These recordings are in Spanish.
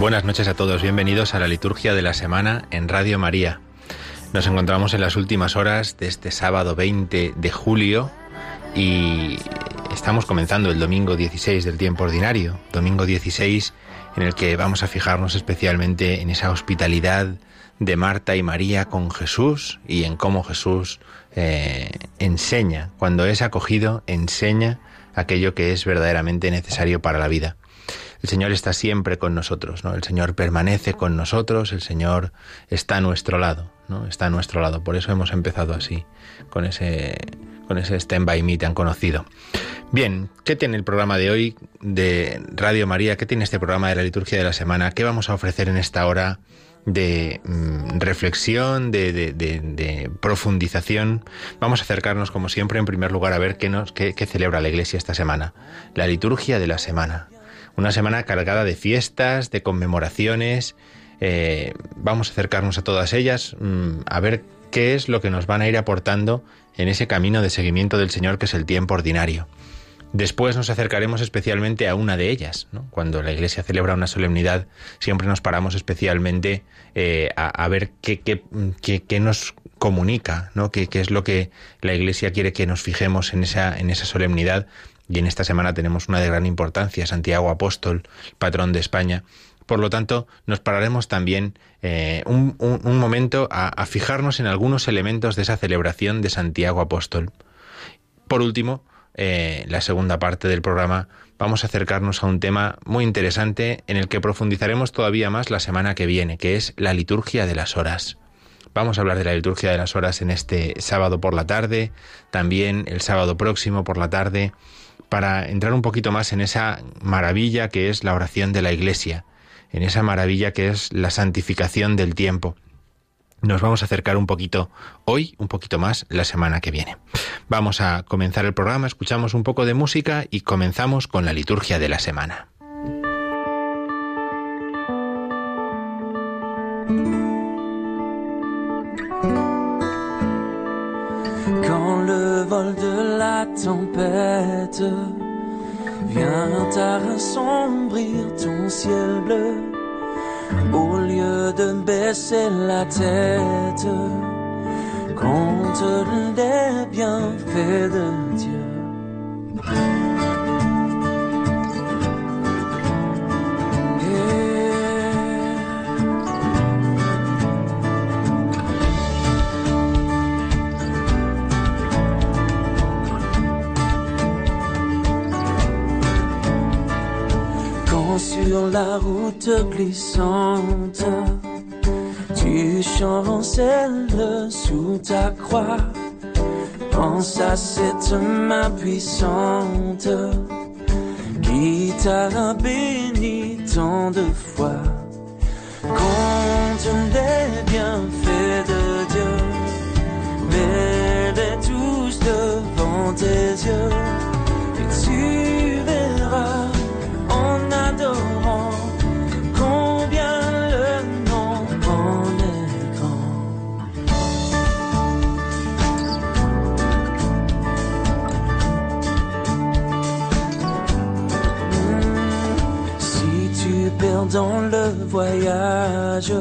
Buenas noches a todos, bienvenidos a la liturgia de la semana en Radio María. Nos encontramos en las últimas horas de este sábado 20 de julio y estamos comenzando el domingo 16 del tiempo ordinario, domingo 16 en el que vamos a fijarnos especialmente en esa hospitalidad de Marta y María con Jesús y en cómo Jesús eh, enseña, cuando es acogido, enseña aquello que es verdaderamente necesario para la vida. El Señor está siempre con nosotros, ¿no? El Señor permanece con nosotros, el Señor está a nuestro lado, ¿no? Está a nuestro lado. Por eso hemos empezado así, con ese, con ese Stand By Me tan conocido. Bien, ¿qué tiene el programa de hoy de Radio María? ¿Qué tiene este programa de la liturgia de la semana? ¿Qué vamos a ofrecer en esta hora de mm, reflexión, de, profundización? Vamos a acercarnos, como siempre, en primer lugar, a ver qué, nos, qué celebra la Iglesia esta semana. La liturgia de la semana. Una semana cargada de fiestas, de conmemoraciones. Eh, vamos a acercarnos a todas ellas, mm, a ver qué es lo que nos van a ir aportando en ese camino de seguimiento del Señor que es el tiempo ordinario. Después nos acercaremos especialmente a una de ellas. ¿no? Cuando la Iglesia celebra una solemnidad, siempre nos paramos especialmente eh, a, ver qué, qué- qué- qué nos comunica, ¿no? qué, qué es lo que la Iglesia quiere que nos fijemos en esa, en esa solemnidad. Y en esta semana tenemos una de gran importancia, Santiago Apóstol, patrón de España. Por lo tanto, nos pararemos también eh, un, momento a- a fijarnos en algunos elementos de esa celebración de Santiago Apóstol. Por último, eh, la segunda parte del programa, vamos a acercarnos a un tema muy interesante en el que profundizaremos todavía más la semana que viene, que es la liturgia de las horas. Vamos a hablar de la liturgia de las horas en este sábado por la tarde, también el sábado próximo por la tarde, para entrar un poquito más en esa maravilla que es la oración de la Iglesia, en esa maravilla que es la santificación del tiempo nos vamos a acercar un poquito hoy, un poquito más la semana que viene. Vamos a comenzar el programa, escuchamos un poco de música y comenzamos con la liturgia de la semana. La vient assombrir ton ciel bleu, au lieu de baisser la tête, compte les bienfaits de Dieu. La route glissante. Tu chancelles sous ta croix. Pense à cette main puissante qui t'a béni tant de fois. Compte les bienfaits de Dieu, mets-les tous devant tes yeux. Dans le voyage.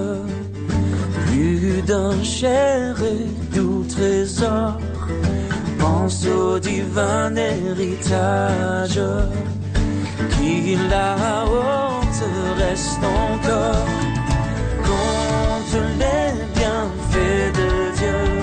Plus d'un cher et doux trésor, pense au divin héritage. Qui là-haut te reste encore. Compte les bienfaits de Dieu,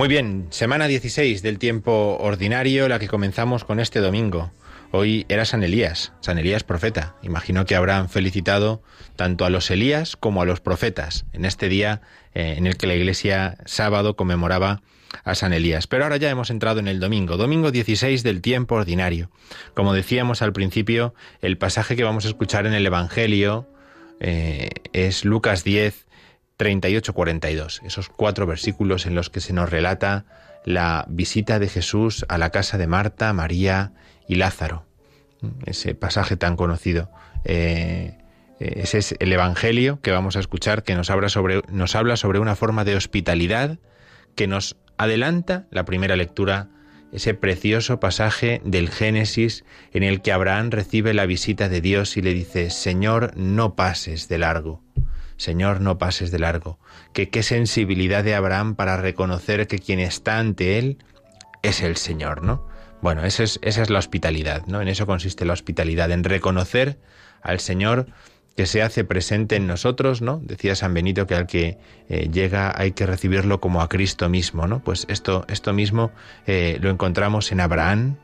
Muy bien, semana 16 del tiempo ordinario, la que comenzamos con este domingo. Hoy era San Elías, San Elías profeta. Imagino que habrán felicitado tanto a los Elías como a los profetas en este día eh, en el que la Iglesia sábado conmemoraba a San Elías. Pero ahora ya hemos entrado en el domingo, domingo 16 del tiempo ordinario. Como decíamos al principio, el pasaje que vamos a escuchar en el Evangelio eh, es Lucas 10, 38-42, esos cuatro versículos en los que se nos relata la visita de Jesús a la casa de Marta, María y Lázaro. Ese pasaje tan conocido. Eh, eh, ese es el Evangelio que vamos a escuchar, que nos habla, sobre, nos habla sobre una forma de hospitalidad que nos adelanta la primera lectura, ese precioso pasaje del Génesis en el que Abraham recibe la visita de Dios y le dice, Señor, no pases de largo. Señor, no pases de largo. Que qué sensibilidad de Abraham para reconocer que quien está ante él es el Señor, ¿no? Bueno, esa es, esa es la hospitalidad, ¿no? En eso consiste la hospitalidad, en reconocer al Señor que se hace presente en nosotros, ¿no? Decía San Benito que al que eh, llega hay que recibirlo como a Cristo mismo, ¿no? Pues esto, esto mismo eh, lo encontramos en Abraham,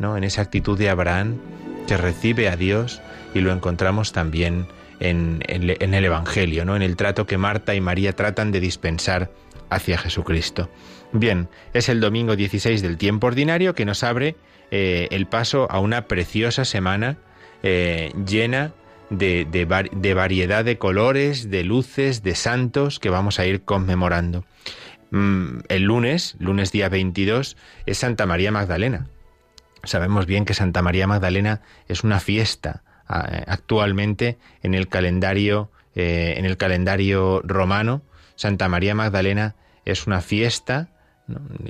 ¿no? En esa actitud de Abraham que recibe a Dios y lo encontramos también en, el Evangelio, ¿no? En el trato que Marta y María tratan de dispensar hacia Jesucristo. Bien, es el domingo 16 del tiempo ordinario que nos abre eh, el paso a una preciosa semana eh, llena de, de, de, variedad de colores, de luces, de santos que vamos a ir conmemorando. Mm, el lunes, lunes día 22, es Santa María Magdalena. Sabemos bien que Santa María Magdalena es una fiesta actualmente en el calendario, eh, en el calendario romano. Santa María Magdalena es una fiesta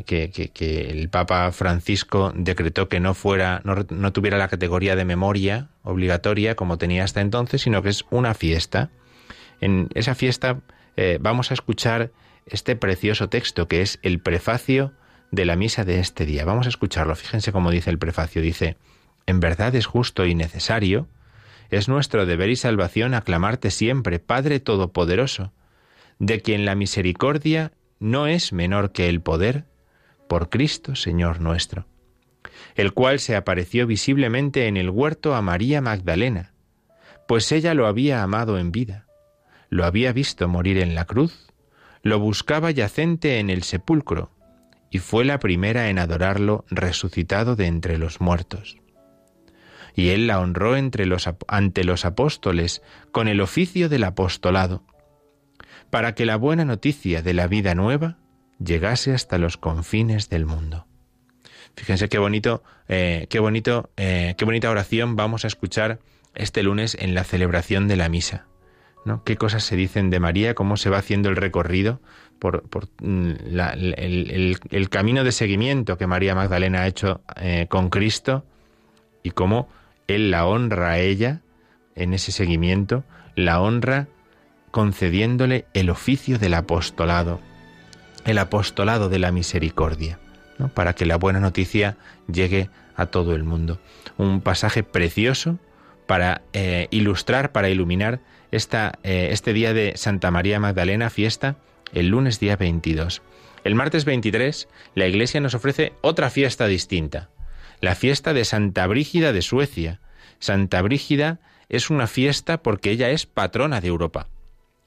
que, el Papa Francisco decretó que no fuera, no, no, tuviera la categoría de memoria obligatoria como tenía hasta entonces, sino que es una fiesta. En esa fiesta eh, vamos a escuchar este precioso texto que es el prefacio de la misa de este día. Vamos a escucharlo. Fíjense cómo dice el prefacio. Dice, en verdad es justo y necesario, es nuestro deber y salvación aclamarte siempre, Padre Todopoderoso, de quien la misericordia no es menor que el poder, por Cristo Señor nuestro, el cual se apareció visiblemente en el huerto a María Magdalena, pues ella lo había amado en vida, lo había visto morir en la cruz, lo buscaba yacente en el sepulcro, y fue la primera en adorarlo resucitado de entre los muertos. Y él la honró ante los apóstoles con el oficio del apostolado, para que la buena noticia de la vida nueva llegase hasta los confines del mundo. Fíjense qué bonito, eh, qué bonito, eh, qué bonita oración vamos a escuchar este lunes en la celebración de la misa. ¿no? Qué cosas se dicen de María, cómo se va haciendo el recorrido por, el, el, camino de seguimiento que María Magdalena ha hecho eh, con Cristo y cómo él la honra a ella en ese seguimiento, la honra concediéndole el oficio del apostolado, el apostolado de la misericordia, ¿no? para que la buena noticia llegue a todo el mundo. Un pasaje precioso para eh, ilustrar, para iluminar esta, eh, este día de Santa María Magdalena, fiesta, el lunes día 22. El martes 23, la Iglesia nos ofrece otra fiesta distinta, la fiesta de Santa Brígida de Suecia. Santa Brígida es una fiesta porque ella es patrona de Europa.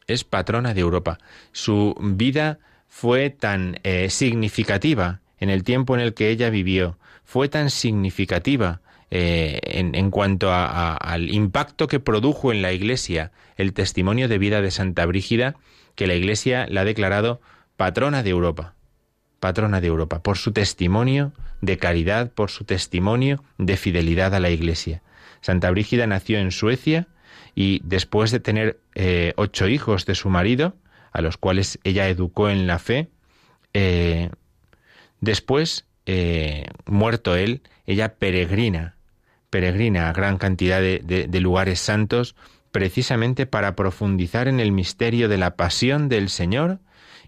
Es patrona de Europa. Su vida fue tan eh, significativa en el tiempo en el que ella vivió, fue tan significativa eh, en, cuanto al impacto que produjo en la Iglesia el testimonio de vida de Santa Brígida, que la Iglesia la ha declarado patrona de Europa, patrona de Europa, por su testimonio de caridad, por su testimonio de fidelidad a la Iglesia. Santa Brígida nació en Suecia y después de tener eh, ocho hijos de su marido, a los cuales ella educó en la fe, eh, después, muerto él, ella peregrina peregrina a gran cantidad de, lugares santos precisamente para profundizar en el misterio de la pasión del Señor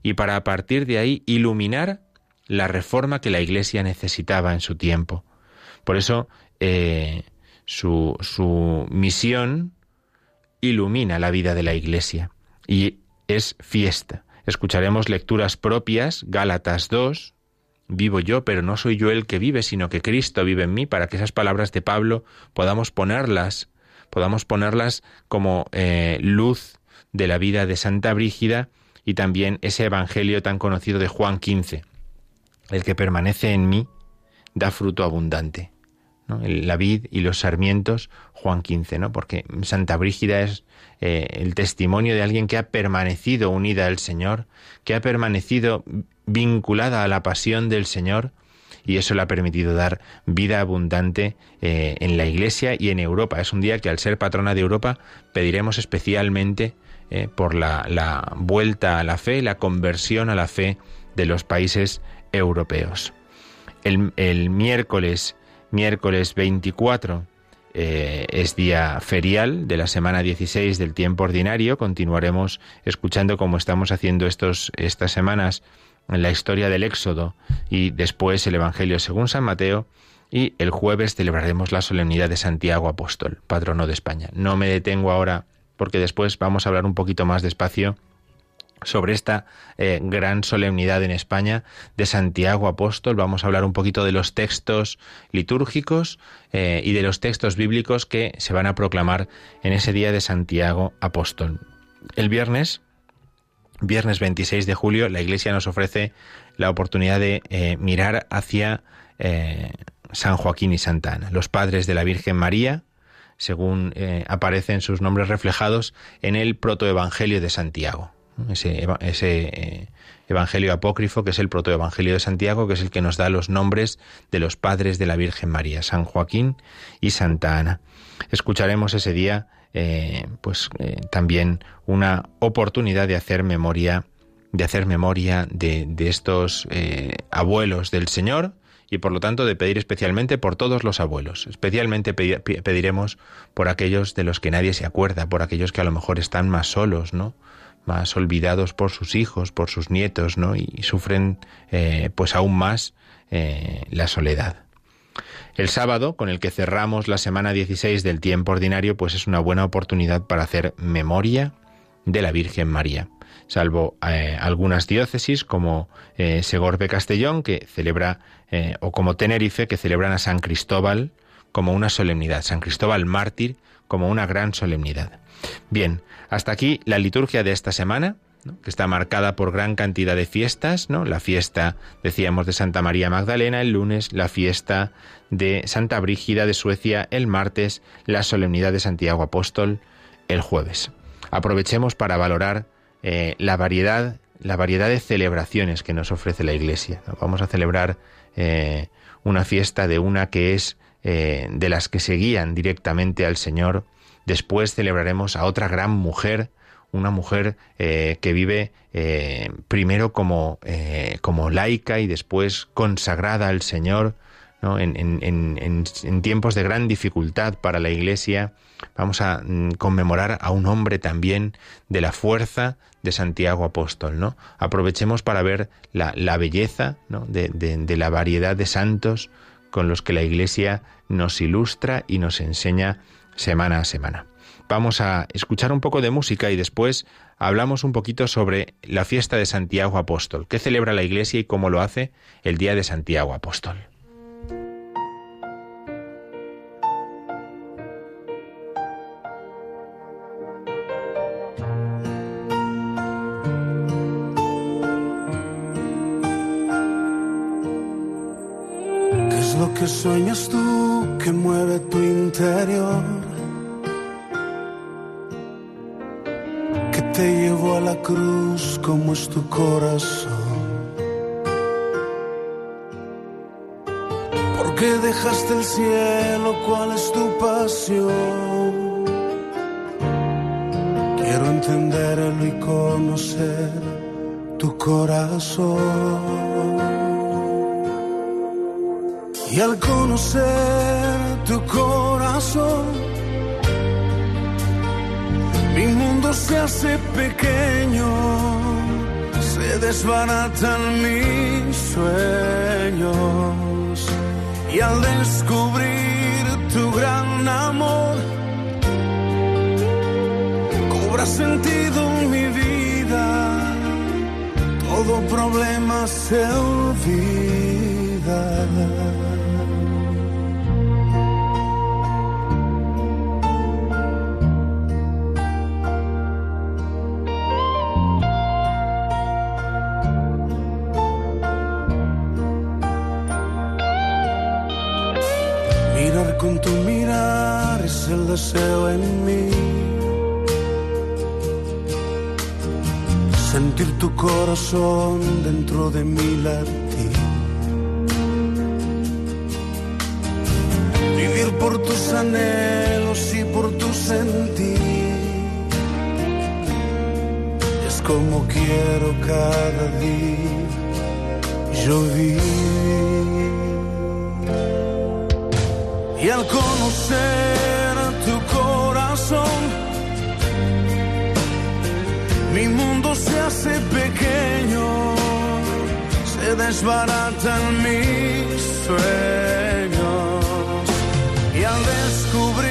y para a partir de ahí iluminar la reforma que la Iglesia necesitaba en su tiempo. Por eso eh, su, su misión ilumina la vida de la Iglesia y es fiesta. Escucharemos lecturas propias, Gálatas 2, Vivo yo, pero no soy yo el que vive, sino que Cristo vive en mí, para que esas palabras de Pablo podamos ponerlas, podamos ponerlas como eh, luz de la vida de Santa Brígida y también ese Evangelio tan conocido de Juan 15. El que permanece en mí da fruto abundante. La vid y los sarmientos, Juan 15, ¿no? porque Santa Brígida es eh, el testimonio de alguien que ha permanecido unida al Señor, que ha permanecido vinculada a la pasión del Señor y eso le ha permitido dar vida abundante eh, en la Iglesia y en Europa. Es un día que al ser patrona de Europa pediremos especialmente eh, por la, vuelta a la fe, la conversión a la fe de los países europeos. El, miércoles, miércoles 24, eh, es día ferial de la semana 16 del tiempo ordinario. Continuaremos escuchando como estamos haciendo estos, estas semanas la historia del Éxodo y después el Evangelio según San Mateo y el jueves celebraremos la solemnidad de Santiago Apóstol, patrono de España. No me detengo ahora porque después vamos a hablar un poquito más despacio sobre esta eh, gran solemnidad en España de Santiago Apóstol. Vamos a hablar un poquito de los textos litúrgicos eh, y de los textos bíblicos que se van a proclamar en ese día de Santiago Apóstol. El viernes viernes 26 de julio, la Iglesia nos ofrece la oportunidad de eh, mirar hacia San Joaquín y Santa Ana, los padres de la Virgen María, según eh, aparecen sus nombres reflejados en el protoevangelio de Santiago. Ese, ese evangelio apócrifo que es el protoevangelio de Santiago, que es el que nos da los nombres de los padres de la Virgen María, San Joaquín y Santa Ana. Escucharemos ese día eh, pues eh, también una oportunidad de hacer memoria, de hacer memoria de, estos eh, abuelos del Señor y por lo tanto de pedir especialmente por todos los abuelos. Especialmente pediremos por aquellos de los que nadie se acuerda, por aquellos que a lo mejor están más solos, ¿no? más olvidados por sus hijos, por sus nietos, ¿no? y, sufren pues aún más la soledad. El sábado, con el que cerramos la semana 16 del tiempo ordinario, pues es una buena oportunidad para hacer memoria de la Virgen María. Salvo eh, algunas diócesis como eh, Segorbe Castellón, que celebra, eh, o como Tenerife, que celebran a San Cristóbal como una solemnidad, San Cristóbal mártir como una gran solemnidad. Bien, hasta aquí la liturgia de esta semana que está marcada por gran cantidad de fiestas, ¿no? La fiesta, decíamos, de Santa María Magdalena el lunes, la fiesta de Santa Brígida de Suecia el martes, la solemnidad de Santiago Apóstol el jueves. Aprovechemos para valorar eh, la variedad, la variedad de celebraciones que nos ofrece la Iglesia. Vamos a celebrar eh, una fiesta de una que es eh, de las que seguían directamente al Señor. Después celebraremos a otra gran mujer, una mujer que vive primero como, como laica y después consagrada al Señor, en, tiempos de gran dificultad para la Iglesia. Vamos a mm, conmemorar a un hombre también de la fuerza de Santiago Apóstol, ¿no? Aprovechemos para ver la, belleza de, de, de la variedad de santos con los que la Iglesia nos ilustra y nos enseña semana a semana. Vamos a escuchar un poco de música y después hablamos un poquito sobre la fiesta de Santiago Apóstol, qué celebra la Iglesia y cómo lo hace el día de Santiago Apóstol. Lo que sueñas tú que mueve tu interior? Que te llevó a la cruz como es tu corazón. ¿Por qué dejaste el cielo? ¿Cuál es tu pasión? Quiero entenderlo y conocer tu corazón. Y al conocer tu corazón, mi mundo se hace pequeño, se desbaratan mis sueños. Y al descubrir tu gran amor, cobra sentido mi vida, todo problema se olvida. Con tu mirar es el deseo en mí. Sentir tu corazón dentro de mi latir. Vivir por tus anhelos y por tu sentir. Es como quiero cada día yo vivir. Y al conocer tu corazón, mi mundo se hace pequeño, se desbaratan mis sueños. Y al descubrir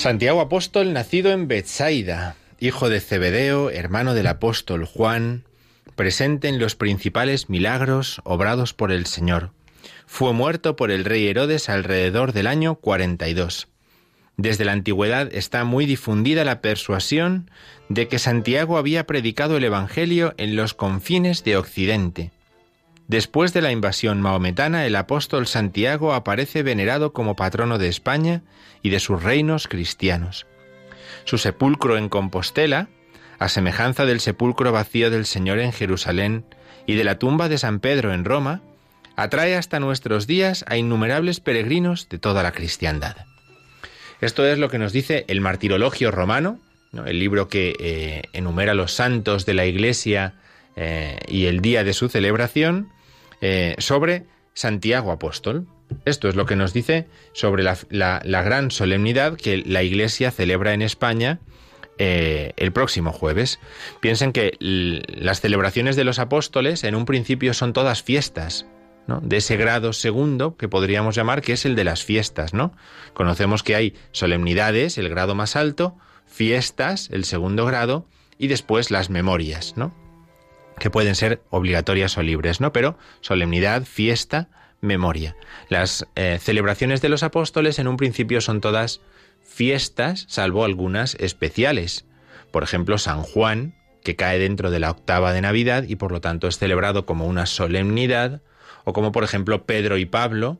Santiago Apóstol, nacido en Bethsaida, hijo de Zebedeo, hermano del apóstol Juan, presente en los principales milagros obrados por el Señor. Fue muerto por el rey Herodes alrededor del año 42. Desde la antigüedad está muy difundida la persuasión de que Santiago había predicado el Evangelio en los confines de Occidente. Después de la invasión maometana, el apóstol Santiago aparece venerado como patrono de España y de sus reinos cristianos. Su sepulcro en Compostela, a semejanza del sepulcro vacío del Señor en Jerusalén y de la tumba de San Pedro en Roma, atrae hasta nuestros días a innumerables peregrinos de toda la cristiandad. Esto es lo que nos dice el Martirologio Romano, ¿no? el libro que eh, enumera los santos de la Iglesia eh, y el día de su celebración, eh, sobre Santiago Apóstol. Esto es lo que nos dice sobre la, gran solemnidad que la Iglesia celebra en España eh, el próximo jueves. Piensen que las celebraciones de los apóstoles en un principio son todas fiestas, ¿no? de ese grado segundo que podríamos llamar que es el de las fiestas, ¿no? Conocemos que hay solemnidades, el grado más alto, fiestas, el segundo grado, y después las memorias, ¿no? Que pueden ser obligatorias o libres, ¿no? Pero solemnidad, fiesta, memoria. Las eh, celebraciones de los apóstoles en un principio son todas fiestas, salvo algunas especiales. Por ejemplo, San Juan, que cae dentro de la octava de Navidad y por lo tanto es celebrado como una solemnidad, o como por ejemplo Pedro y Pablo,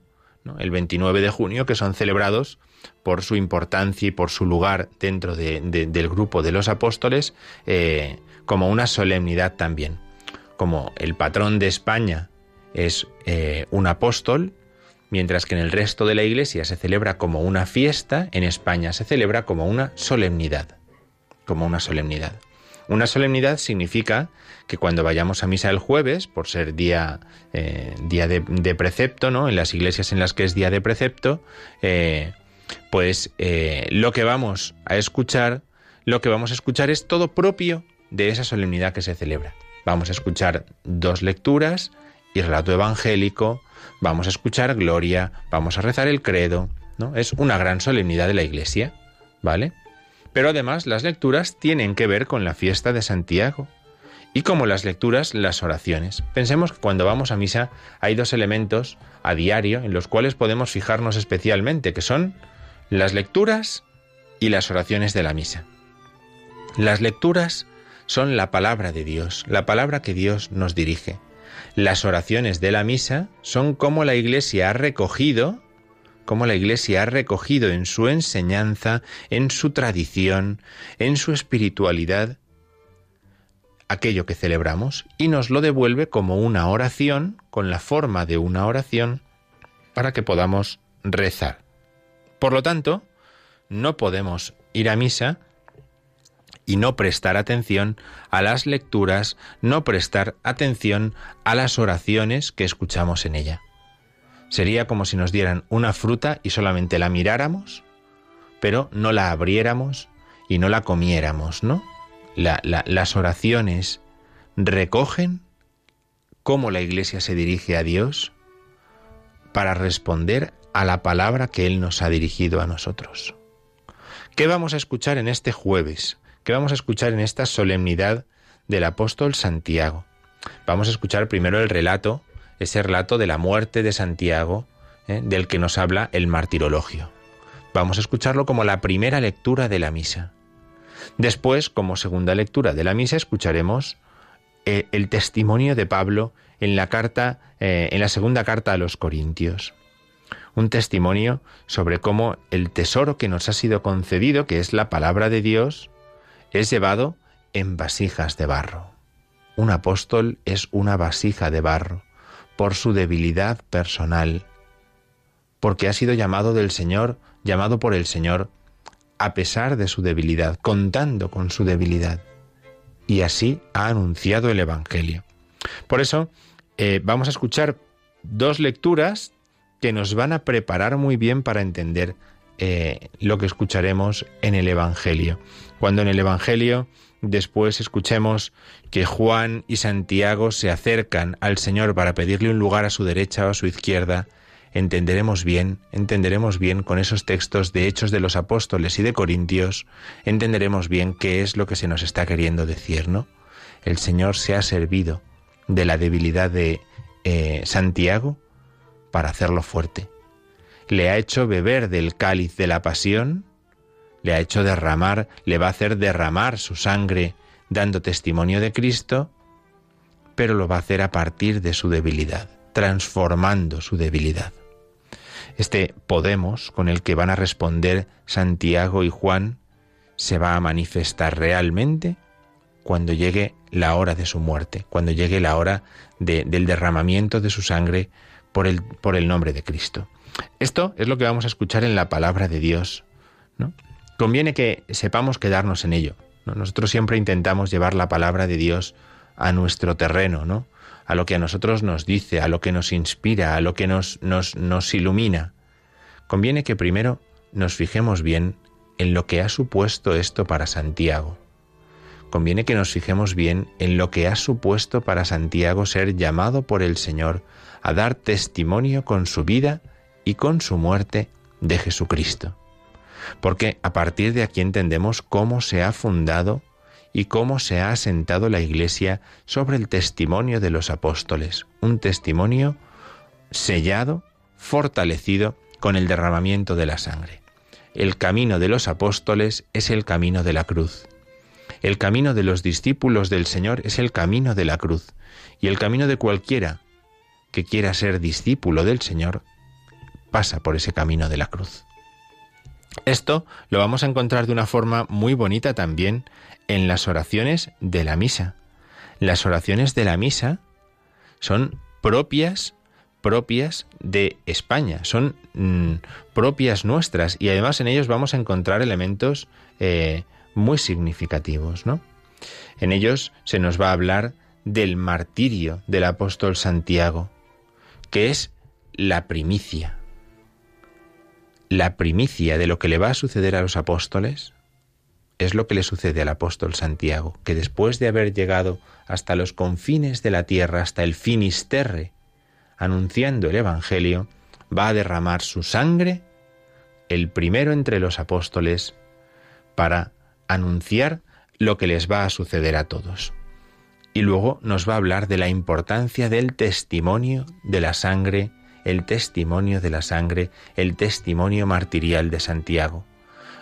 el 29 de junio, que son celebrados por su importancia y por su lugar dentro de- de- del grupo de los apóstoles eh, como una solemnidad también. Como el patrón de España es eh, un apóstol, mientras que en el resto de la iglesia se celebra como una fiesta, en España se celebra como una solemnidad. Como una solemnidad. Una solemnidad significa que cuando vayamos a misa el jueves, por ser día, eh, día de, precepto, ¿no? En las iglesias en las que es día de precepto, eh, pues lo que vamos a escuchar, lo que vamos a escuchar es todo propio de esa solemnidad que se celebra. Vamos a escuchar dos lecturas y relato evangélico, vamos a escuchar gloria, vamos a rezar el credo, ¿no? Es una gran solemnidad de la iglesia, ¿vale? Pero además las lecturas tienen que ver con la fiesta de Santiago. Y como las lecturas, las oraciones. Pensemos que cuando vamos a misa hay dos elementos a diario en los cuales podemos fijarnos especialmente, que son las lecturas y las oraciones de la misa. Las lecturas son la palabra de Dios, la palabra que Dios nos dirige. Las oraciones de la misa son como la Iglesia ha recogido, como la Iglesia ha recogido en su enseñanza, en su tradición, en su espiritualidad, aquello que celebramos y nos lo devuelve como una oración, con la forma de una oración, para que podamos rezar. Por lo tanto, no podemos ir a misa y no prestar atención a las lecturas, no prestar atención a las oraciones que escuchamos en ella. Sería como si nos dieran una fruta y solamente la miráramos, pero no la abriéramos y no la comiéramos, ¿no? La- la- las oraciones recogen cómo la Iglesia se dirige a Dios para responder a la palabra que Él nos ha dirigido a nosotros. ¿Qué vamos a escuchar en este jueves? ¿Qué vamos a escuchar en esta solemnidad del apóstol Santiago? Vamos a escuchar primero el relato, ese relato de la muerte de Santiago, ¿eh? del que nos habla el martirologio. Vamos a escucharlo como la primera lectura de la misa. Después, como segunda lectura de la misa, escucharemos eh, el testimonio de Pablo en la carta, eh, en la segunda carta a los Corintios. Un testimonio sobre cómo el tesoro que nos ha sido concedido, que es la palabra de Dios, es llevado en vasijas de barro. Un apóstol es una vasija de barro por su debilidad personal, porque ha sido llamado del Señor, llamado por el Señor a pesar de su debilidad, contando con su debilidad. Y así ha anunciado el Evangelio. Por eso eh, vamos a escuchar dos lecturas que nos van a preparar muy bien para entender eh, lo que escucharemos en el Evangelio. Cuando en el Evangelio después escuchemos que Juan y Santiago se acercan al Señor para pedirle un lugar a su derecha o a su izquierda, entenderemos bien, entenderemos bien con esos textos de Hechos de los Apóstoles y de Corintios, entenderemos bien qué es lo que se nos está queriendo decir, ¿no? El Señor se ha servido de la debilidad de eh, Santiago para hacerlo fuerte. Le ha hecho beber del cáliz de la pasión, le ha hecho derramar, le va a hacer derramar su sangre dando testimonio de Cristo, pero lo va a hacer a partir de su debilidad, transformando su debilidad. Este Podemos con el que van a responder Santiago y Juan se va a manifestar realmente cuando llegue la hora de su muerte, cuando llegue la hora de- del derramamiento de su sangre por el, por el nombre de Cristo. Esto es lo que vamos a escuchar en la palabra de Dios. ¿no? Conviene que sepamos quedarnos en ello. ¿no? Nosotros siempre intentamos llevar la palabra de Dios a nuestro terreno, ¿no? a lo que a nosotros nos dice, a lo que nos inspira, a lo que nos, nos, nos ilumina. Conviene que primero nos fijemos bien en lo que ha supuesto esto para Santiago. Conviene que nos fijemos bien en lo que ha supuesto para Santiago ser llamado por el Señor a dar testimonio con su vida y con su muerte de Jesucristo. Porque a partir de aquí entendemos cómo se ha fundado y cómo se ha asentado la Iglesia sobre el testimonio de los apóstoles, un testimonio sellado, fortalecido con el derramamiento de la sangre. El camino de los apóstoles es el camino de la cruz. El camino de los discípulos del Señor es el camino de la cruz. Y el camino de cualquiera que quiera ser discípulo del Señor pasa por ese camino de la cruz. Esto lo vamos a encontrar de una forma muy bonita también en las oraciones de la misa. Las oraciones de la misa son propias propias de España, son mm, propias nuestras y además en ellos vamos a encontrar elementos eh, muy significativos, ¿no? En ellos se nos va a hablar del martirio del apóstol Santiago, que es la primicia. La primicia de lo que le va a suceder a los apóstoles es lo que le sucede al apóstol Santiago, que después de haber llegado hasta los confines de la tierra, hasta el finisterre, anunciando el Evangelio, va a derramar su sangre, el primero entre los apóstoles, para anunciar lo que les va a suceder a todos. Y luego nos va a hablar de la importancia del testimonio de la sangre, el testimonio de la sangre, el testimonio martirial de Santiago.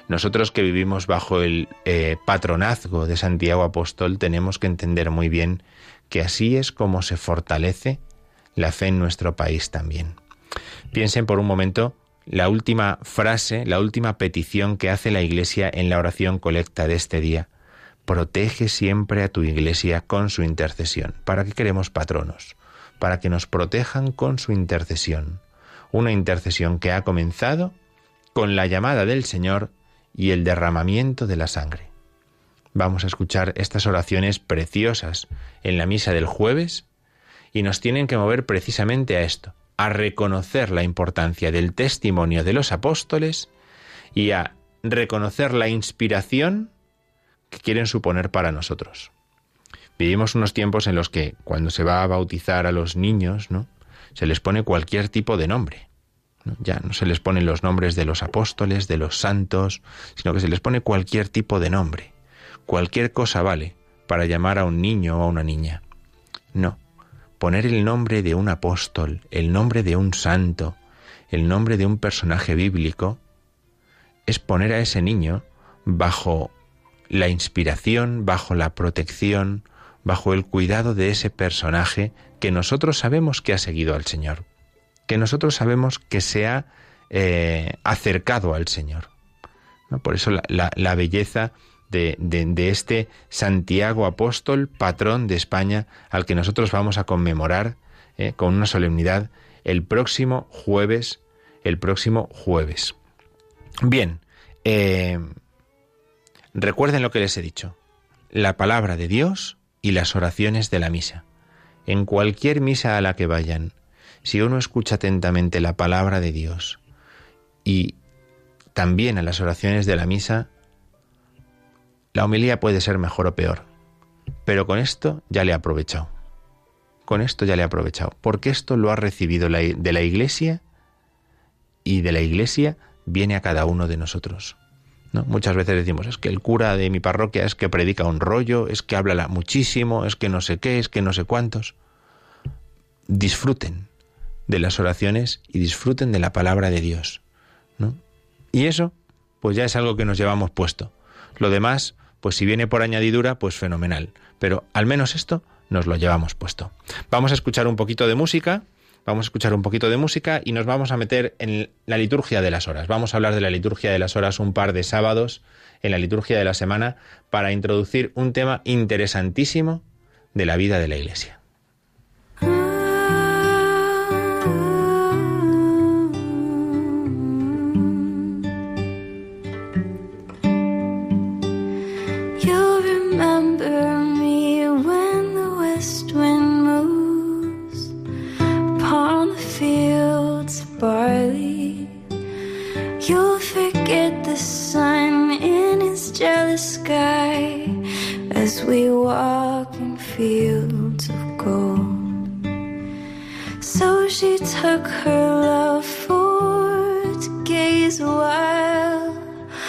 Nosotros que vivimos bajo el eh, patronazgo de Santiago Apóstol tenemos que entender muy bien que así es como se fortalece la fe en nuestro país también. Piensen por un momento la última frase, la última petición que hace la Iglesia en la oración colecta de este día. Protege siempre a tu Iglesia con su intercesión. ¿Para qué queremos patronos? Para que nos protejan con su intercesión. Una intercesión que ha comenzado con la llamada del Señor y el derramamiento de la sangre. Vamos a escuchar estas oraciones preciosas en la misa del jueves y nos tienen que mover precisamente a esto, a reconocer la importancia del testimonio de los apóstoles y a reconocer la inspiración que quieren suponer para nosotros. Vivimos unos tiempos en los que cuando se va a bautizar a los niños, ¿no? Se les pone cualquier tipo de nombre. Ya no se les ponen los nombres de los apóstoles, de los santos, sino que se les pone cualquier tipo de nombre. Cualquier cosa vale para llamar a un niño o a una niña. No, poner el nombre de un apóstol, el nombre de un santo, el nombre de un personaje bíblico, es poner a ese niño bajo la inspiración, bajo la protección, bajo el cuidado de ese personaje que nosotros sabemos que ha seguido al Señor, que nosotros sabemos que se ha eh, acercado al Señor. Por eso la belleza de, este Santiago Apóstol, patrón de España, al que nosotros vamos a conmemorar eh, con una solemnidad el próximo jueves, el próximo jueves. Bien, eh, recuerden lo que les he dicho, la palabra de Dios y las oraciones de la misa. En cualquier misa a la que vayan, si uno escucha atentamente la palabra de Dios y también a las oraciones de la misa, la homilía puede ser mejor o peor, pero con esto ya le ha aprovechado. Con esto ya le ha aprovechado, porque esto lo ha recibido de la Iglesia y de la Iglesia viene a cada uno de nosotros. Muchas veces decimos, es que el cura de mi parroquia es que predica un rollo, es que habla muchísimo, es que no sé qué, es que no sé cuántos. Disfruten de las oraciones y disfruten de la palabra de Dios. ¿no? Y eso, pues ya es algo que nos llevamos puesto. Lo demás, pues si viene por añadidura, pues fenomenal. Pero al menos esto nos lo llevamos puesto. Vamos a escuchar un poquito de música, vamos a escuchar un poquito de música y nos vamos a meter en la liturgia de las horas. Vamos a hablar de la liturgia de las horas un par de sábados en la liturgia de la semana para introducir un tema interesantísimo de la vida de la Iglesia. We walk in fields of gold. So she took her love for to gaze a while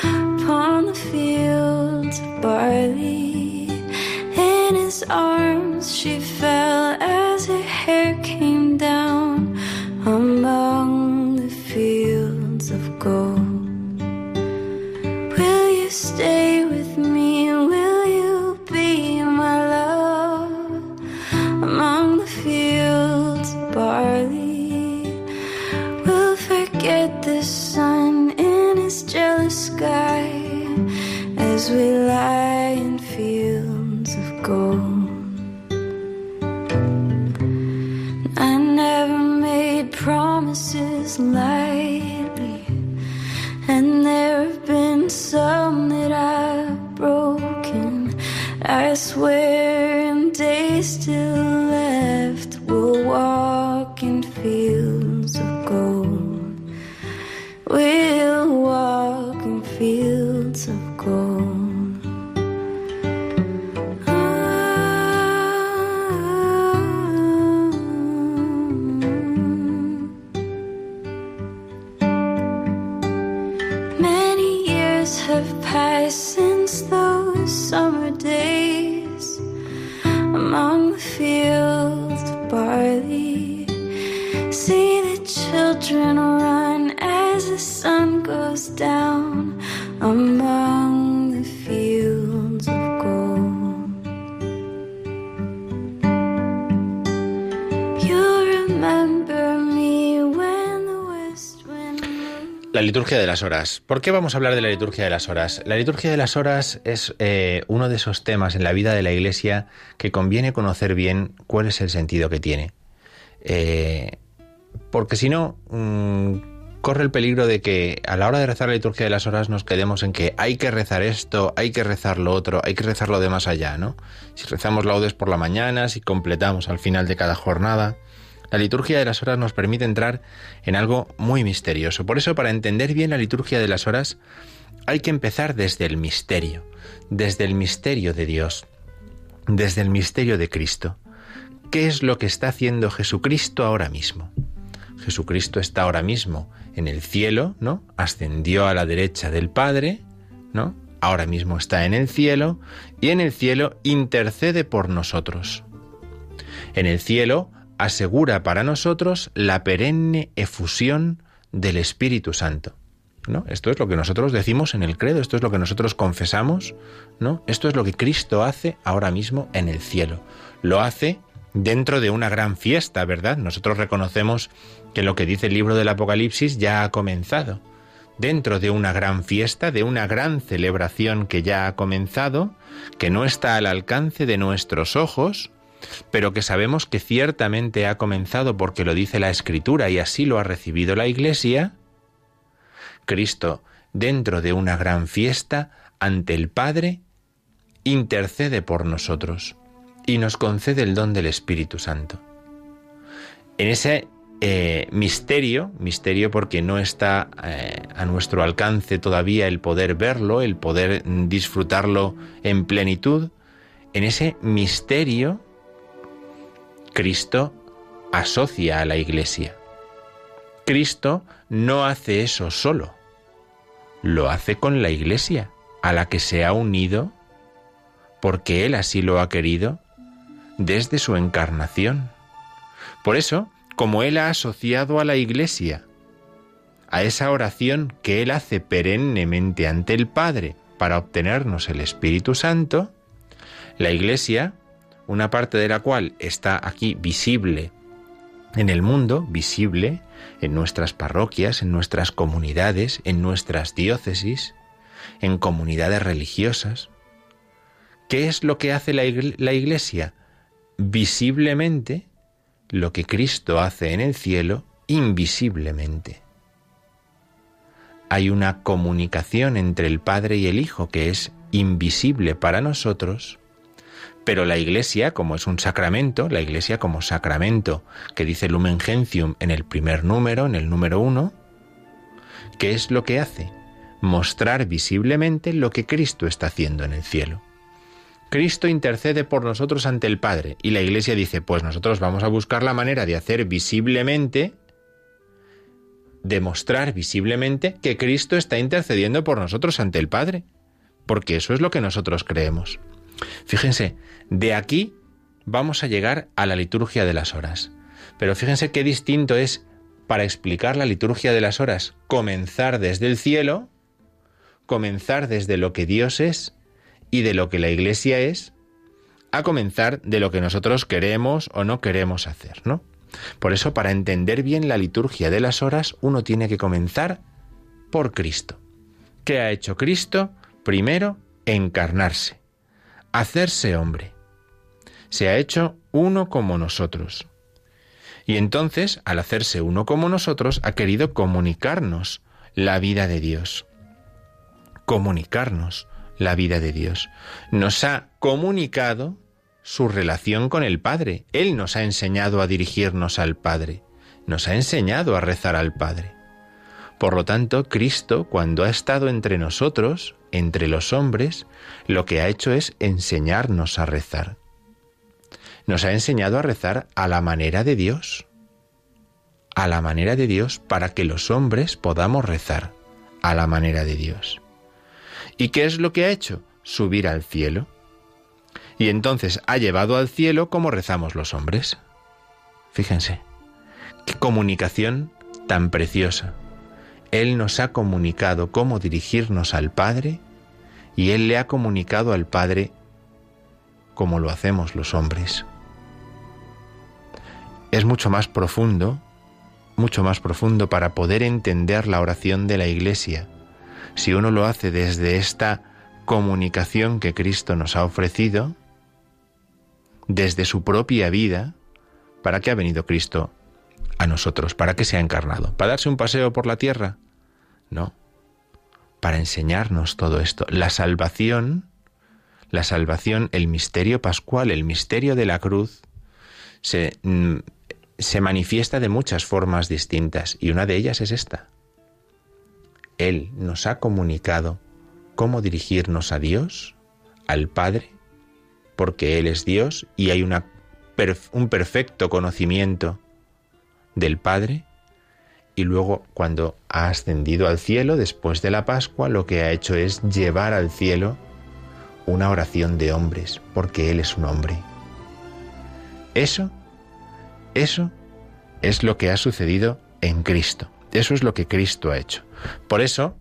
upon the fields of barley. In his arms she fell still horas. ¿Por qué vamos a hablar de la liturgia de las horas? La liturgia de las horas es eh, uno de esos temas en la vida de la Iglesia que conviene conocer bien cuál es el sentido que tiene. Eh, porque si no, mm, corre el peligro de que a la hora de rezar la liturgia de las horas nos quedemos en que hay que rezar esto, hay que rezar lo otro, hay que rezar lo de más allá, ¿no? Si rezamos laudes por la mañana, si completamos al final de cada jornada. La liturgia de las horas nos permite entrar en algo muy misterioso. Por eso, para entender bien la liturgia de las horas, hay que empezar desde el misterio, desde el misterio de Dios, desde el misterio de Cristo. ¿Qué es lo que está haciendo Jesucristo ahora mismo? Jesucristo está ahora mismo en el cielo, ¿no? Ascendió a la derecha del Padre, ¿no? Ahora mismo está en el cielo y en el cielo intercede por nosotros. En el cielo asegura para nosotros la perenne efusión del Espíritu Santo. ¿No? Esto es lo que nosotros decimos en el credo, esto es lo que nosotros confesamos, ¿no? Esto es lo que Cristo hace ahora mismo en el cielo. Lo hace dentro de una gran fiesta, ¿verdad? Nosotros reconocemos que lo que dice el libro del Apocalipsis ya ha comenzado. Dentro de una gran fiesta, de una gran celebración que ya ha comenzado, que no está al alcance de nuestros ojos, pero que sabemos que ciertamente ha comenzado porque lo dice la Escritura y así lo ha recibido la Iglesia, Cristo, dentro de una gran fiesta, ante el Padre, intercede por nosotros y nos concede el don del Espíritu Santo. En ese eh, misterio, misterio porque no está eh, a nuestro alcance todavía el poder verlo, el poder disfrutarlo en plenitud, en ese misterio Cristo asocia a la Iglesia. Cristo no hace eso solo, lo hace con la Iglesia, a la que se ha unido porque Él así lo ha querido desde su encarnación. Por eso, como Él ha asociado a la Iglesia a esa oración que Él hace perennemente ante el Padre para obtenernos el Espíritu Santo, la Iglesia, una parte de la cual está aquí visible en el mundo, visible en nuestras parroquias, en nuestras comunidades, en nuestras diócesis, en comunidades religiosas. ¿Qué es lo que hace la, la Iglesia? Visiblemente lo que Cristo hace en el cielo, invisiblemente. Hay una comunicación entre el Padre y el Hijo que es invisible para nosotros, pero la Iglesia, como es un sacramento, la Iglesia como sacramento que dice Lumen Gentium en el primer número, en el número uno, ¿qué es lo que hace? Mostrar visiblemente lo que Cristo está haciendo en el cielo. Cristo intercede por nosotros ante el Padre y la Iglesia dice, pues nosotros vamos a buscar la manera de hacer visiblemente, demostrar visiblemente que Cristo está intercediendo por nosotros ante el Padre, porque eso es lo que nosotros creemos. Fíjense, de aquí vamos a llegar a la liturgia de las horas. Pero fíjense qué distinto es para explicar la liturgia de las horas comenzar desde el cielo, comenzar desde lo que Dios es y de lo que la Iglesia es, a comenzar de lo que nosotros queremos o no queremos hacer, ¿no? Por eso, para entender bien la liturgia de las horas, uno tiene que comenzar por Cristo. ¿Qué ha hecho Cristo? Primero, encarnarse, hacerse hombre. Se ha hecho uno como nosotros. Y entonces, al hacerse uno como nosotros, ha querido comunicarnos la vida de Dios. Comunicarnos la vida de Dios. Nos ha comunicado su relación con el Padre. Él nos ha enseñado a dirigirnos al Padre. Nos ha enseñado a rezar al Padre. Por lo tanto, Cristo, cuando ha estado entre nosotros, entre los hombres, lo que ha hecho es enseñarnos a rezar. Nos ha enseñado a rezar a la manera de Dios. A la manera de Dios para que los hombres podamos rezar a la manera de Dios. ¿Y qué es lo que ha hecho? Subir al cielo. Y entonces ha llevado al cielo como rezamos los hombres. Fíjense, qué comunicación tan preciosa. Él nos ha comunicado cómo dirigirnos al Padre y Él le ha comunicado al Padre como lo hacemos los hombres. Es mucho más profundo, mucho más profundo para poder entender la oración de la Iglesia si uno lo hace desde esta comunicación que Cristo nos ha ofrecido, desde su propia vida, ¿para qué ha venido Cristo a nosotros? ¿Para qué se ha encarnado? ¿Para darse un paseo por la tierra? No. Para enseñarnos todo esto. La salvación, la salvación, el misterio pascual, el misterio de la cruz, se, mm, se manifiesta de muchas formas distintas y una de ellas es esta. Él nos ha comunicado cómo dirigirnos a Dios, al Padre, porque Él es Dios y hay una, un perfecto conocimiento del Padre, y luego cuando ha ascendido al cielo después de la Pascua, lo que ha hecho es llevar al cielo una oración de hombres, porque Él es un hombre. Eso, eso es lo que ha sucedido en Cristo. Eso es lo que Cristo ha hecho. Por eso,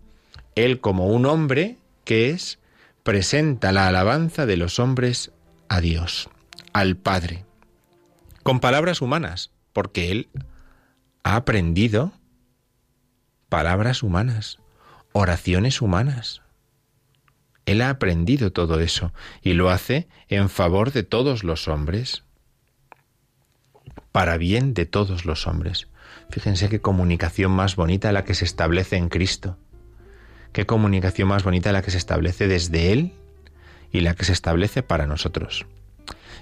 Él como un hombre que es, presenta la alabanza de los hombres a Dios, al Padre, con palabras humanas, porque Él ha aprendido palabras humanas, oraciones humanas. Él ha aprendido todo eso y lo hace en favor de todos los hombres, para bien de todos los hombres. Fíjense qué comunicación más bonita la que se establece en Cristo. Qué comunicación más bonita la que se establece desde Él y la que se establece para nosotros.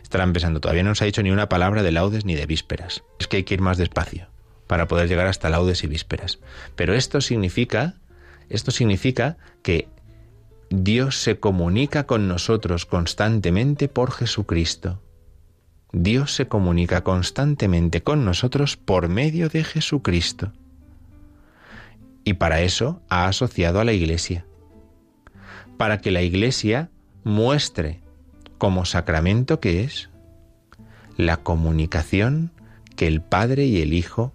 Estarán pensando, todavía no nos ha dicho ni una palabra de laudes ni de vísperas. Es que hay que ir más despacio para poder llegar hasta laudes y vísperas. Pero esto significa, esto significa que Dios se comunica con nosotros constantemente por Jesucristo. Dios se comunica constantemente con nosotros por medio de Jesucristo. Y para eso ha asociado a la Iglesia. Para que la Iglesia muestre como sacramento que es la comunicación que el Padre y el Hijo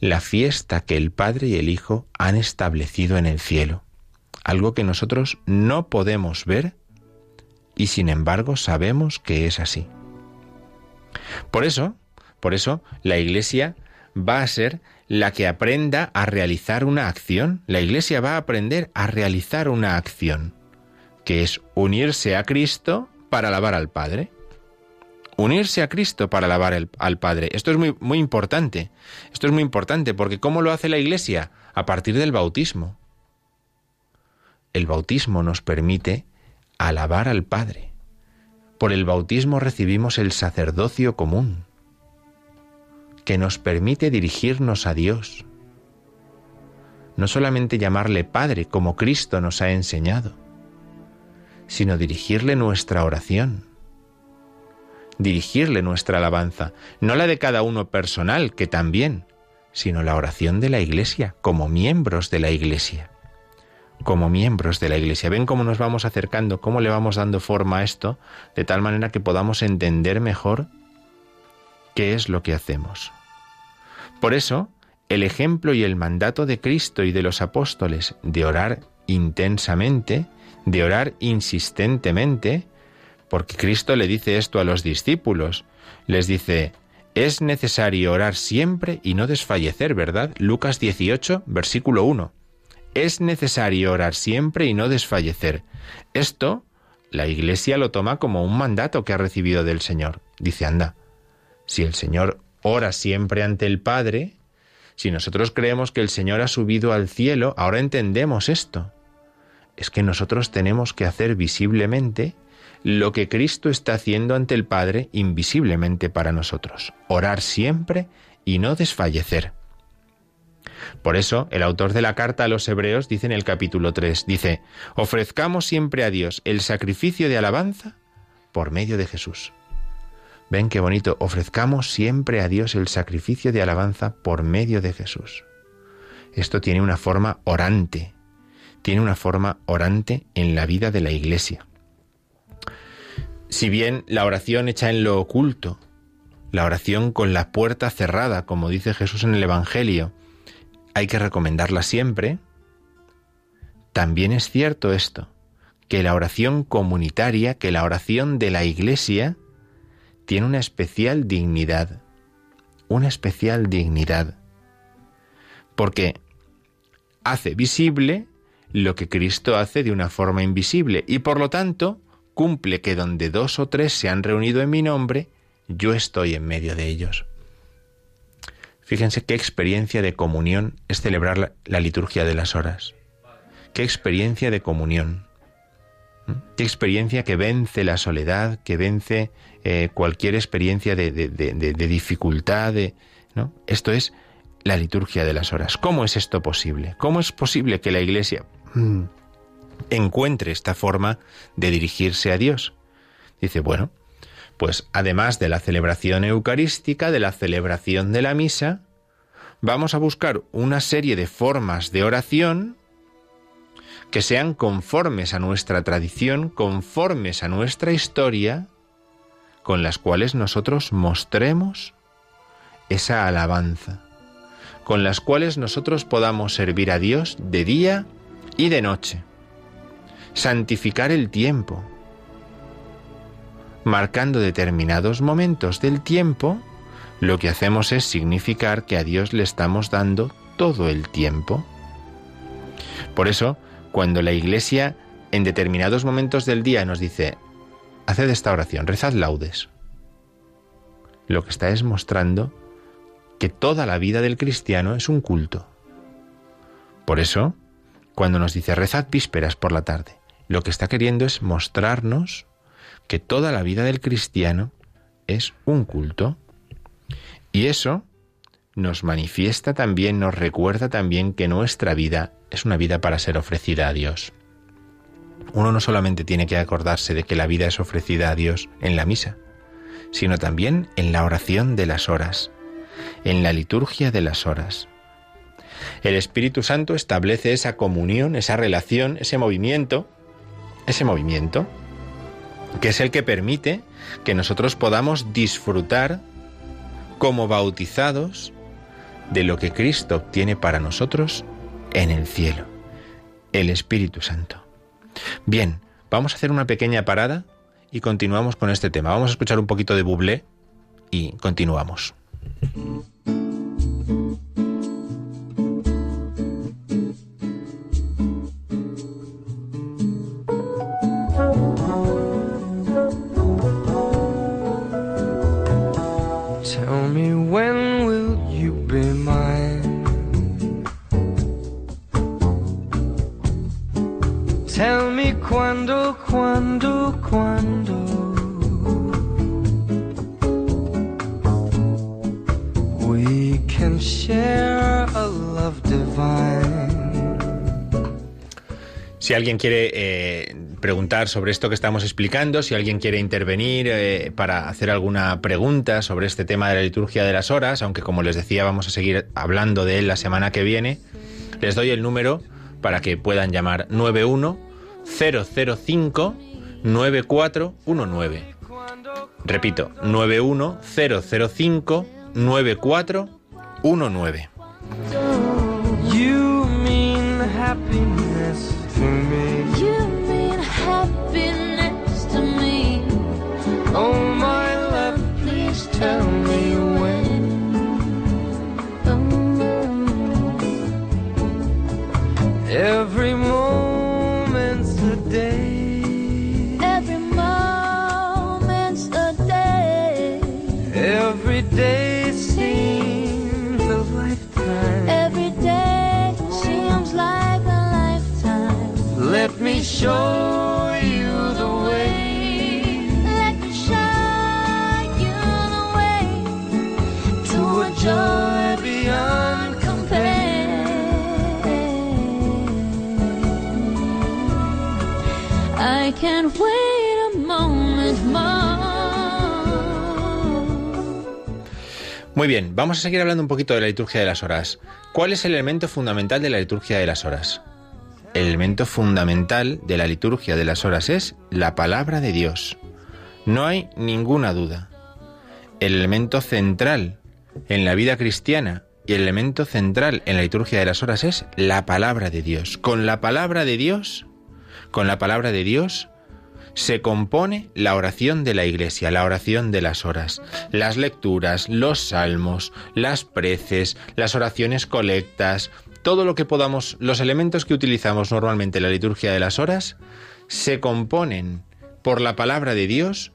la fiesta que el Padre y el Hijo han establecido en el cielo, algo que nosotros no podemos ver y sin embargo sabemos que es así. Por eso, por eso la Iglesia va a ser la que aprenda a realizar una acción. La Iglesia va a aprender a realizar una acción, que es unirse a Cristo para alabar al Padre unirse a Cristo para alabar al Padre. Esto es muy, muy importante. Esto es muy importante porque ¿cómo lo hace la Iglesia? A partir del bautismo. El bautismo nos permite alabar al Padre. Por el bautismo recibimos el sacerdocio común, que nos permite dirigirnos a Dios. No solamente llamarle Padre como Cristo nos ha enseñado, sino dirigirle nuestra oración dirigirle nuestra alabanza, no la de cada uno personal, que también, sino la oración de la Iglesia, como miembros de la Iglesia. Como miembros de la Iglesia. Ven cómo nos vamos acercando, cómo le vamos dando forma a esto, de tal manera que podamos entender mejor qué es lo que hacemos. Por eso, el ejemplo y el mandato de Cristo y de los apóstoles de orar intensamente, de orar insistentemente, porque Cristo le dice esto a los discípulos. Les dice, es necesario orar siempre y no desfallecer, ¿verdad? Lucas 18, versículo 1. Es necesario orar siempre y no desfallecer. Esto la Iglesia lo toma como un mandato que ha recibido del Señor. Dice, anda, si el Señor ora siempre ante el Padre, si nosotros creemos que el Señor ha subido al cielo, ahora entendemos esto. Es que nosotros tenemos que hacer visiblemente lo que Cristo está haciendo ante el Padre invisiblemente para nosotros. Orar siempre y no desfallecer. Por eso, el autor de la carta a los Hebreos dice en el capítulo 3, dice, ofrezcamos siempre a Dios el sacrificio de alabanza por medio de Jesús. Ven qué bonito, ofrezcamos siempre a Dios el sacrificio de alabanza por medio de Jesús. Esto tiene una forma orante, tiene una forma orante en la vida de la Iglesia. Si bien la oración hecha en lo oculto, la oración con la puerta cerrada, como dice Jesús en el Evangelio, hay que recomendarla siempre, también es cierto esto, que la oración comunitaria, que la oración de la Iglesia, tiene una especial dignidad, una especial dignidad, porque hace visible lo que Cristo hace de una forma invisible y por lo tanto cumple que donde dos o tres se han reunido en mi nombre, yo estoy en medio de ellos. Fíjense qué experiencia de comunión es celebrar la, liturgia de las horas. Qué experiencia de comunión. ¿Mm? Qué experiencia que vence la soledad, que vence eh, cualquier experiencia de, de- de- de- dificultad. ¿no? Esto es la liturgia de las horas. ¿Cómo es esto posible? ¿Cómo es posible que la Iglesia mm, encuentre esta forma de dirigirse a Dios? Dice, bueno, pues además de la celebración eucarística, de la celebración de la misa, vamos a buscar una serie de formas de oración que sean conformes a nuestra tradición, conformes a nuestra historia, con las cuales nosotros mostremos esa alabanza, con las cuales nosotros podamos servir a Dios de día y de noche, santificar el tiempo, marcando determinados momentos del tiempo, lo que hacemos es significar que a Dios le estamos dando todo el tiempo. Por eso, cuando la Iglesia en determinados momentos del día nos dice, haced esta oración, rezad laudes, lo que está es mostrando que toda la vida del cristiano es un culto. Por eso, cuando nos dice rezad vísperas por la tarde, lo que está queriendo es mostrarnos que toda la vida del cristiano es un culto. Y eso nos manifiesta también, nos recuerda también que nuestra vida es una vida para ser ofrecida a Dios. Uno no solamente tiene que acordarse de que la vida es ofrecida a Dios en la misa, sino también en la oración de las horas, en la liturgia de las horas. El Espíritu Santo establece esa comunión, esa relación, ese movimiento, ese movimiento, que es el que permite que nosotros podamos disfrutar como bautizados de lo que Cristo obtiene para nosotros en el cielo, el Espíritu Santo. Bien, vamos a hacer una pequeña parada y continuamos con este tema. Vamos a escuchar un poquito de Bublé y continuamos. Me quando, quando, quando. We can share a love divine. Si alguien quiere eh, preguntar sobre esto que estamos explicando, si alguien quiere intervenir eh, para hacer alguna pregunta sobre este tema de la liturgia de las horas, aunque como les decía vamos a seguir hablando de él la semana que viene, les doy el número para que puedan llamar 91 005 9419. Repito, 91 005 9419. You mean happiness to me. You mean happiness to me. Oh, my love, please tell me when. Every Muy bien, vamos a seguir hablando un poquito de la liturgia de las horas. ¿Cuál es el elemento fundamental de la liturgia de las horas? El elemento fundamental de la liturgia de las horas es la palabra de Dios. No hay ninguna duda. El elemento central en la vida cristiana y el elemento central en la liturgia de las horas es la palabra de Dios. Con la palabra de Dios, con la palabra de Dios se compone la oración de la iglesia, la oración de las horas, las lecturas, los salmos, las preces, las oraciones colectas, todo lo que podamos, los elementos que utilizamos normalmente en la liturgia de las horas, se componen por la palabra de Dios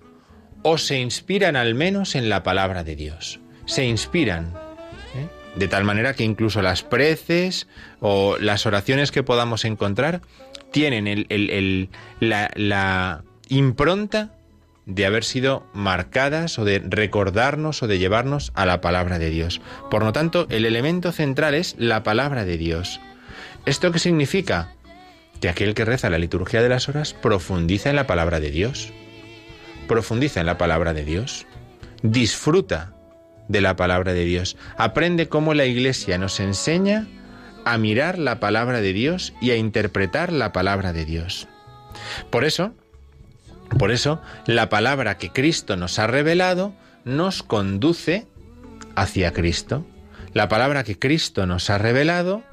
o se inspiran al menos en la palabra de Dios. Se inspiran. ¿eh? De tal manera que incluso las preces o las oraciones que podamos encontrar tienen el- la, la impronta de haber sido marcadas o de recordarnos o de llevarnos a la palabra de Dios. Por lo tanto, el elemento central es la palabra de Dios. ¿Esto qué significa? Que aquel que reza la liturgia de las horas profundiza en la palabra de Dios. Profundiza en la palabra de Dios. Disfruta de la palabra de Dios. Aprende cómo la Iglesia nos enseña a mirar la palabra de Dios y a interpretar la palabra de Dios. Por eso, por eso, la palabra que Cristo nos ha revelado nos conduce hacia Cristo. La palabra que Cristo nos ha revelado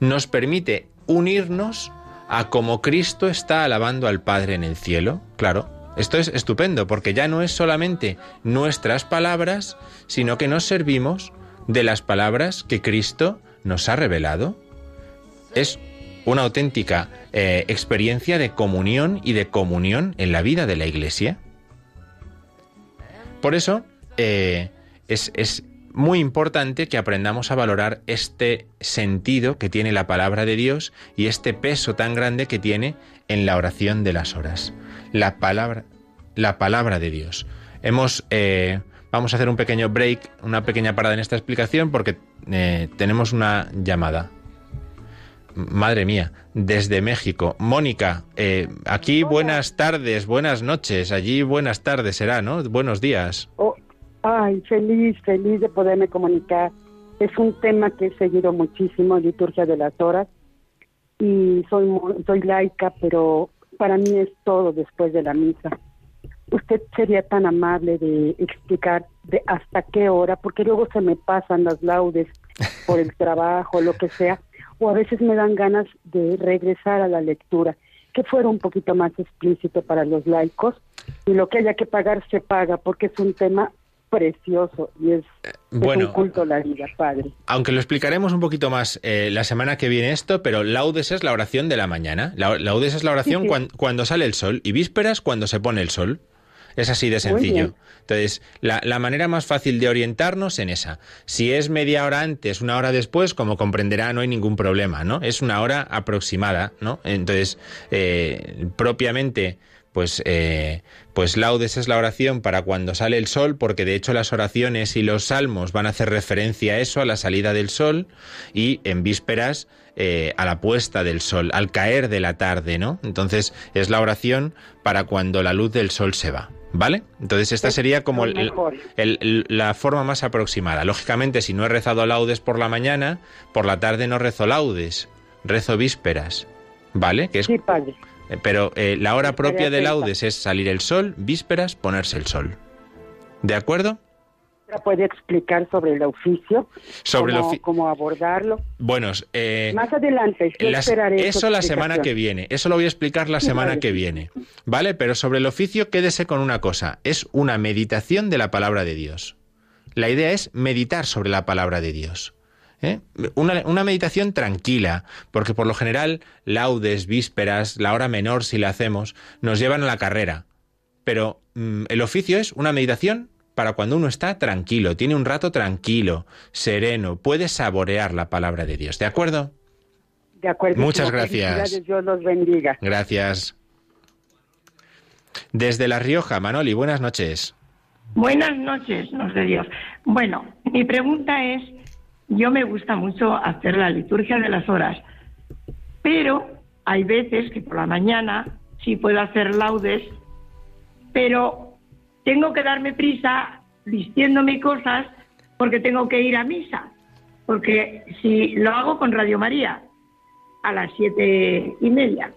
nos permite unirnos a como Cristo está alabando al Padre en el cielo. Claro, esto es estupendo porque ya no es solamente nuestras palabras, sino que nos servimos de las palabras que Cristo nos ha revelado. Es una auténtica eh, experiencia de comunión y de comunión en la vida de la Iglesia. Por eso eh, es, es muy importante que aprendamos a valorar este sentido que tiene la palabra de Dios y este peso tan grande que tiene en la oración de las horas. La palabra, la palabra de Dios. Hemos, eh, vamos a hacer un pequeño break, una pequeña parada en esta explicación porque tenemos una llamada. Madre mía, desde México. Mónica, eh, aquí buenas tardes, buenas noches, allí buenas tardes será, ¿no? Buenos días. Oh, ay, feliz, feliz de poderme comunicar. Es un tema que he seguido muchísimo, liturgia de las horas, y soy soy laica, pero para mí es todo después de la misa. Usted sería tan amable de explicar de hasta qué hora, porque luego se me pasan las laudes por el trabajo, lo que sea, o a veces me dan ganas de regresar a la lectura, que fuera un poquito más explícito para los laicos, y lo que haya que pagar se paga, porque es un tema precioso y es, es bueno. un culto a la vida, padre. Aunque lo explicaremos un poquito más eh, la semana que viene esto, pero laudes es la oración de la mañana. La- laudes es la oración Sí, sí. cuan- cuando sale el sol y vísperas cuando se pone el sol. Es así de sencillo. Entonces, la, la manera más fácil de orientarnos en esa. Si es media hora antes, una hora después, como comprenderá, no hay ningún problema, ¿no? Es una hora aproximada, ¿no? Entonces, eh, propiamente, pues, eh, pues laudes es la oración para cuando sale el sol, porque de hecho las oraciones y los salmos van a hacer referencia a eso, a la salida del sol, y en vísperas eh, a la puesta del sol, al caer de la tarde, ¿no? Entonces es la oración para cuando la luz del sol se va. ¿Vale? Entonces esta Es sería como lo el- mejor. el- el- la forma más aproximada. Lógicamente, si no he rezado laudes por la mañana, por la tarde no rezo laudes, rezo vísperas. ¿Vale? Que es, Sí, padre. eh, pero eh, la hora propia de laudes es salir el sol, vísperas, ponerse el sol. ¿De acuerdo? ¿Puede explicar sobre el oficio? Sobre el cómo, ofi- cómo abordarlo? Buenos, eh, Más adelante, yo las- esperaré eso la semana que viene, eso lo voy a explicar la semana vale. que viene, ¿vale? Pero sobre el oficio quédese con una cosa, es una meditación de la palabra de Dios. La idea es meditar sobre la palabra de Dios. ¿eh? Una, una meditación tranquila, porque por lo general laudes, vísperas, la hora menor si la hacemos, nos llevan a la carrera. Pero mm, el oficio es una meditación para cuando uno está tranquilo, tiene un rato tranquilo, sereno, puede saborear la palabra de Dios. ¿De acuerdo? De acuerdo. Muchas gracias. Dios los bendiga. Gracias. Desde La Rioja, Manoli, buenas noches. Buenas noches, nos de Dios. Bueno, mi pregunta es, yo me gusta mucho hacer la liturgia de las horas, pero hay veces que por la mañana si puedo hacer laudes, pero tengo que darme prisa vistiéndome cosas porque tengo que ir a misa. Porque si lo hago con Radio María a las siete y media.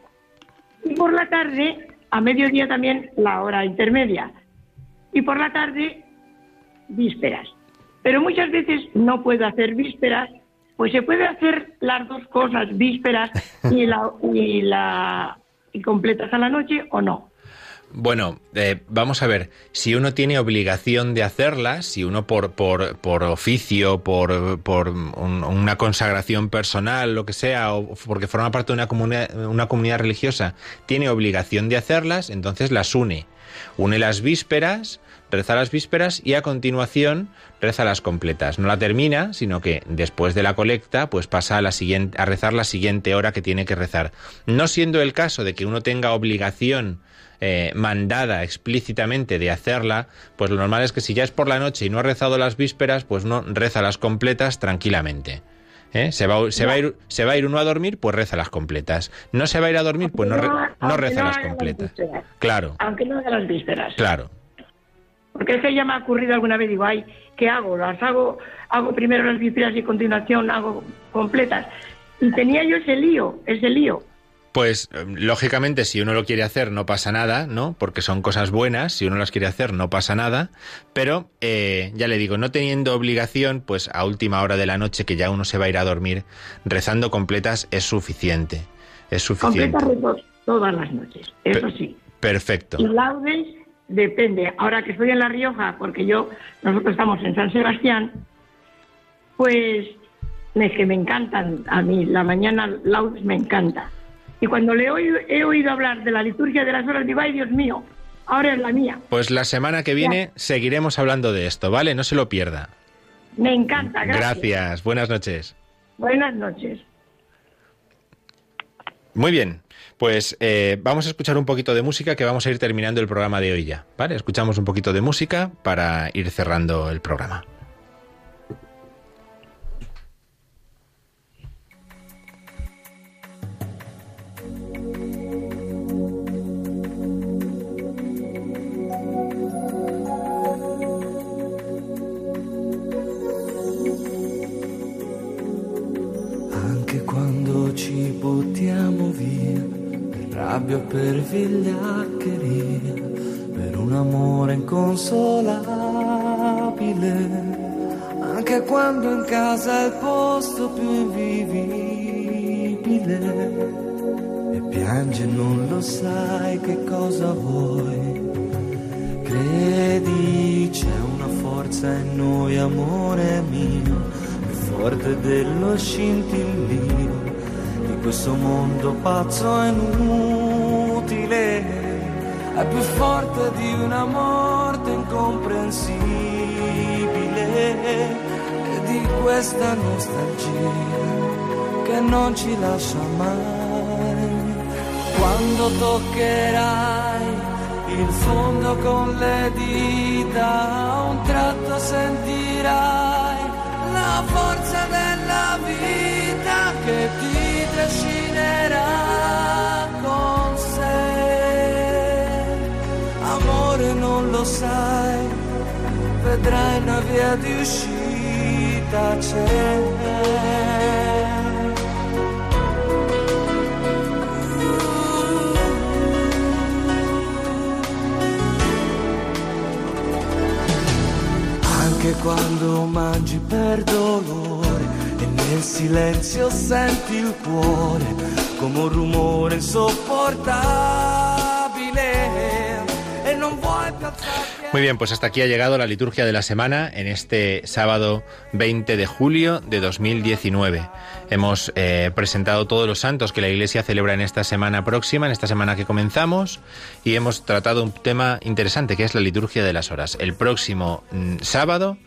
Y por la tarde, a mediodía también la hora intermedia. Y por la tarde, vísperas. Pero muchas veces no puedo hacer vísperas, pues se puede hacer las dos cosas, vísperas y la, y la y completas a la noche o no. Bueno, eh, vamos a ver, si uno tiene obligación de hacerlas, si uno por, por, por oficio, por, por un- una consagración personal, lo que sea, o porque forma parte de una comunidad, una comunidad religiosa, tiene obligación de hacerlas, entonces las une. Une las vísperas, reza las vísperas y a continuación reza las completas. No la termina, sino que después de la colecta, pues pasa a, la siguiente, a rezar la siguiente hora que tiene que rezar. No siendo el caso de que uno tenga obligación eh, mandada explícitamente de hacerla, pues lo normal es que si ya es por la noche y no ha rezado las vísperas, pues no reza las completas tranquilamente. ¿Eh? Se, va, se, va a ir, se va a ir uno a dormir, pues reza las completas. No se va a ir a dormir, pues no, re- no reza las completas. Claro, Aunque no haga las vísperas. claro. Porque es que ya me ha ocurrido alguna vez, digo, ay, ¿qué hago? Las hago, hago primero las vísperas y a continuación hago completas. Y tenía yo ese lío, ese lío. Pues eh, lógicamente si uno lo quiere hacer no pasa nada, ¿no? Porque son cosas buenas, si uno las quiere hacer no pasa nada, pero eh, ya le digo, no teniendo obligación, pues a última hora de la noche que ya uno se va a ir a dormir, rezando completas es suficiente, es suficiente. Completas todas las noches, eso sí. Perfecto. Y laudes depende. Ahora que estoy en La Rioja, porque yo, nosotros estamos en San Sebastián, pues es que me encantan a mí. La mañana laudes me encanta. Y cuando le he oído, he oído hablar de la liturgia de las horas, digo, ay Dios mío, ahora es la mía. Pues la semana que viene seguiremos hablando de esto, ¿vale? No se lo pierda. Me encanta, gracias. Gracias, buenas noches. Buenas noches. Muy bien, pues eh, vamos a escuchar un poquito de música que vamos a ir terminando el programa de hoy ya, ¿vale? Escuchamos un poquito de música para ir cerrando el programa. Rabbia per vigliaccheria, per un amore inconsolabile. Anche quando in casa è il posto più invivibile. E piangi e non lo sai che cosa vuoi. Credi c'è una forza in noi, amore mio, più forte dello scintillio di questo mondo pazzo e inutile. È più forte di una morte incomprensibile e di questa nostalgia che non ci lascia mai. Quando toccherai il fondo con le dita, a un tratto sentirai la forza della vita che ti trascinerà con sé. Amore non lo sai, vedrai una via di uscita c'è. Anche quando mangi per dolore e nel silenzio senti il cuore come un Muy bien, pues hasta aquí ha llegado la liturgia de la semana en este sábado 20 de julio de 2019. Hemos eh, presentado todos los santos que la Iglesia celebra en esta semana próxima, en esta semana que comenzamos, y hemos tratado un tema interesante que es la liturgia de las horas. El próximo mm, sábado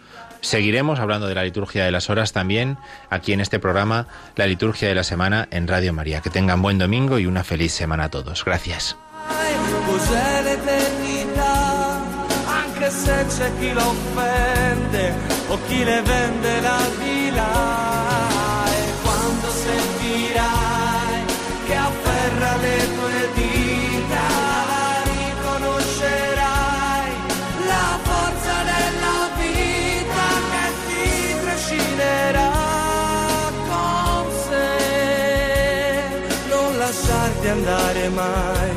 seguiremos hablando de la liturgia de las horas también aquí en este programa, la liturgia de la semana en Radio María. Que tengan buen domingo y una feliz semana a todos. Gracias. Lasciarti andare mai,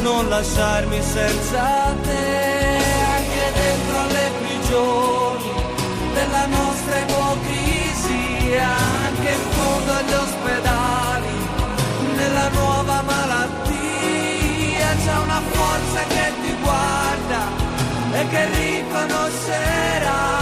non lasciarmi senza te, anche dentro le prigioni della nostra ipocrisia, anche in fondo agli ospedali, nella nuova malattia, c'è una forza che ti guarda e che riconoscerai,